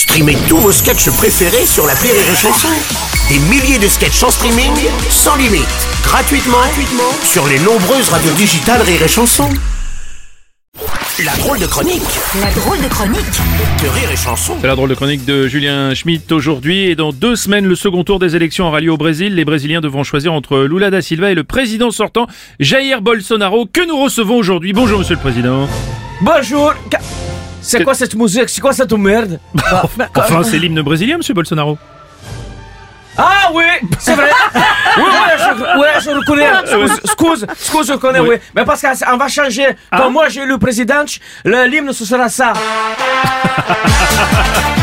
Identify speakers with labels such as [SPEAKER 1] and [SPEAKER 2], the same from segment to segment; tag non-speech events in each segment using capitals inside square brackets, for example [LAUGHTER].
[SPEAKER 1] Streamez tous vos sketchs préférés sur la Rire et Chanson. Des milliers de sketchs en streaming, sans limite, gratuitement, gratuitement sur les nombreuses radios digitales Rire et Chanson. La drôle de chronique
[SPEAKER 2] La drôle de chronique
[SPEAKER 1] de Rire et Chanson.
[SPEAKER 3] C'est la drôle de chronique de Julien Schmitt aujourd'hui et dans deux semaines le second tour des élections aura lieu au Brésil. Les Brésiliens devront choisir entre Lula da Silva et le président sortant Jair Bolsonaro que nous recevons aujourd'hui. Bonjour Monsieur le Président.
[SPEAKER 4] Bonjour. C'est quoi cette musique? C'est quoi cette merde? [LAUGHS] Bah,
[SPEAKER 3] Enfin c'est l'hymne brésilien Monsieur Bolsonaro.
[SPEAKER 4] Ah oui, c'est vrai. [LAUGHS] Oui, oui, je, ouais, je reconnais. Excuse, excuse, je connais, oui. Mais parce qu'on va changer. Quand moi j'ai le président, l'hymne ce sera ça. [LAUGHS]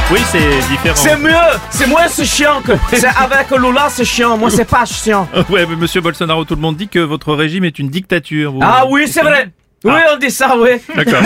[SPEAKER 3] Oui c'est différent.
[SPEAKER 4] C'est mieux, c'est moins c'est chiant que. C'est avec Lula c'est chiant. Moi c'est pas chiant.
[SPEAKER 3] Ouais mais Monsieur Bolsonaro tout le monde dit que votre régime est une dictature. Vous-
[SPEAKER 4] Ah oui, c'est vrai. Oui, on dit ça, oui.
[SPEAKER 3] D'accord.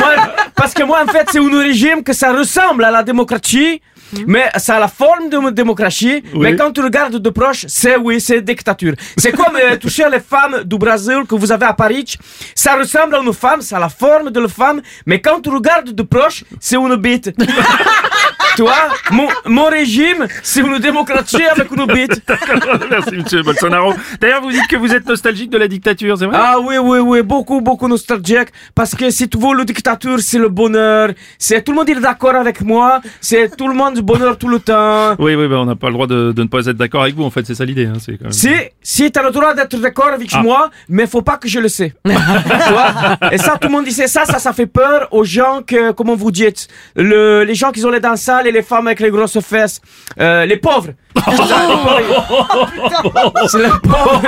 [SPEAKER 4] Parce que moi, en fait, c'est un régime que ça ressemble à la démocratie, mais ça a la forme de démocratie.
[SPEAKER 3] Oui.
[SPEAKER 4] Mais quand tu regardes de proche, c'est oui, c'est dictature. C'est comme euh, [LAUGHS] toucher les femmes du Brésil que vous avez à Paris. Ça ressemble à une femme, ça a la forme de la femme, mais quand tu regardes de proche, c'est une bite. [LAUGHS] tu vois, mon, mon régime, c'est une démocratie avec une bite. [LAUGHS]
[SPEAKER 3] Merci Monsieur Bolsonaro. D'ailleurs vous dites que vous êtes nostalgique de la dictature, c'est vrai?
[SPEAKER 4] Ah oui, oui, oui, beaucoup, beaucoup nostalgique. Parce que si tu veux, la dictature, c'est le bonheur. C'est tout le monde est d'accord avec moi. C'est tout le monde du bonheur tout le temps.
[SPEAKER 3] Oui, oui, bah, on n'a pas le droit de, de ne pas être d'accord avec vous, en fait, c'est ça l'idée. Hein, c'est quand même...
[SPEAKER 4] Si, si t'as le droit d'être d'accord avec
[SPEAKER 3] Ah.
[SPEAKER 4] moi, mais faut pas que je le sais. [LAUGHS] Et ça, tout le monde disait ça, ça, ça fait peur aux gens que, comment vous dites, le, les gens qui ont les dents sales les femmes avec les grosses fesses, euh, les pauvres. [LAUGHS] C'est les pauvres.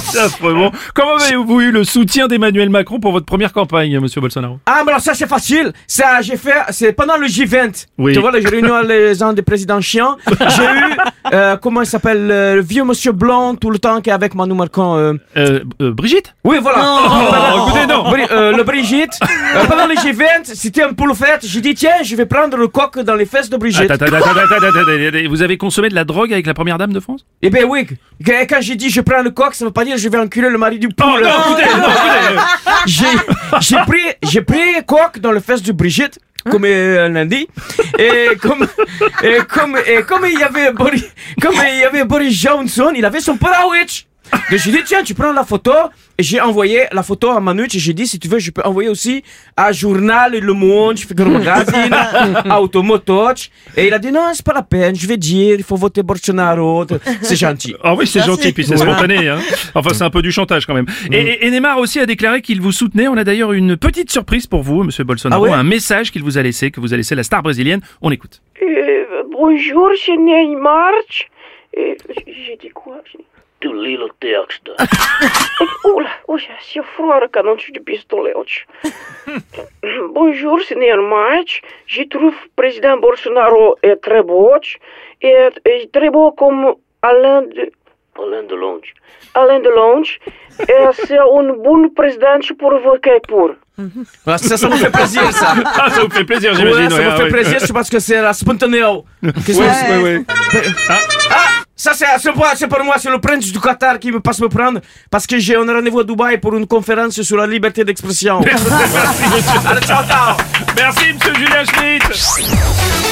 [SPEAKER 3] C'est affreux. [LAUGHS] Bon, comment avez-vous eu le soutien d'Emmanuel Macron pour votre première campagne, monsieur Bolsonaro?
[SPEAKER 4] Ah, mais alors ça, c'est facile. Ça, j'ai fait, c'est pendant le J20.
[SPEAKER 3] Oui.
[SPEAKER 4] Tu vois, la réunion les gens des présidents chiants. J'ai eu, euh, comment il s'appelle, euh, le vieux monsieur blond tout le temps qui est avec Manu Marcon. euh.
[SPEAKER 3] euh, euh, Brigitte?
[SPEAKER 4] Oui, voilà.
[SPEAKER 3] Oh, écoutez, non.
[SPEAKER 4] Bri- euh, le Brigitte. Euh, pendant le J20, c'était un peu le fête. J'ai dit, tiens, je vais prendre le coq dans les fesses de Brigitte.
[SPEAKER 3] Attends, attends, attends, attends, attends, attends, attends, Vous avez consommé de la drogue avec la première dame de France?
[SPEAKER 4] Eh ben oui. Qu- Quand j'ai dit je prends le coq, ça veut pas dire je vais enculer le mari du
[SPEAKER 3] Oh
[SPEAKER 4] poule.
[SPEAKER 3] non, écoutez, non, écoutez. [LAUGHS]
[SPEAKER 4] J'ai pris j'ai pris coq dans le fesse de Brigitte comme euh, elle dit et comme et comme et comme il y avait Boris comme il y avait Boris Johnson il avait son parawitch donc j'ai dit tiens tu prends la photo et j'ai envoyé la photo à Manu et j'ai dit si tu veux je peux envoyer aussi à Journal Le Monde Figaro Magazine à Automotoch et il a dit non c'est pas la peine je vais dire il faut voter Bolsonaro c'est gentil
[SPEAKER 3] Ah oui, c'est gentil, puis c'est spontané. Hein. Enfin, c'est un peu du chantage quand même. Et, et- et Neymar aussi a déclaré qu'il vous soutenait. On a d'ailleurs une petite surprise pour vous, monsieur Bolsonaro.
[SPEAKER 4] Ah ouais
[SPEAKER 3] un message qu'il vous a laissé, que vous a laissé la star brésilienne. On écoute.
[SPEAKER 5] Euh, bonjour, c'est Neymar. Euh, j'ai dit quoi?
[SPEAKER 6] Tu lis le texte.
[SPEAKER 5] Oula, [LAUGHS] oula, c'est froid quand on tue du pistolet. [LAUGHS] Bonjour, c'est Neymar. Je trouve le président Bolsonaro est très beau. Et, et très beau comme Alain de,
[SPEAKER 6] Alain Delonge.
[SPEAKER 5] Alain Delonge. [LAUGHS] Et c'est un bon président pour voter pour.
[SPEAKER 4] Ah, ça ça me fait plaisir ça
[SPEAKER 3] Ah, ça vous fait plaisir,
[SPEAKER 4] Ouais,
[SPEAKER 3] j'imagine.
[SPEAKER 4] ça
[SPEAKER 3] ouais,
[SPEAKER 4] me
[SPEAKER 3] ah
[SPEAKER 4] fait
[SPEAKER 3] ouais.
[SPEAKER 4] plaisir, c'est parce que ça c'est c'est pas, c'est pour moi, c'est le prince du Qatar qui me passe me prendre parce que j'ai un rendez-vous à Dubaï pour une conférence sur la liberté d'expression. Allez, ciao, ciao.
[SPEAKER 3] Merci, monsieur Julien Schmitt.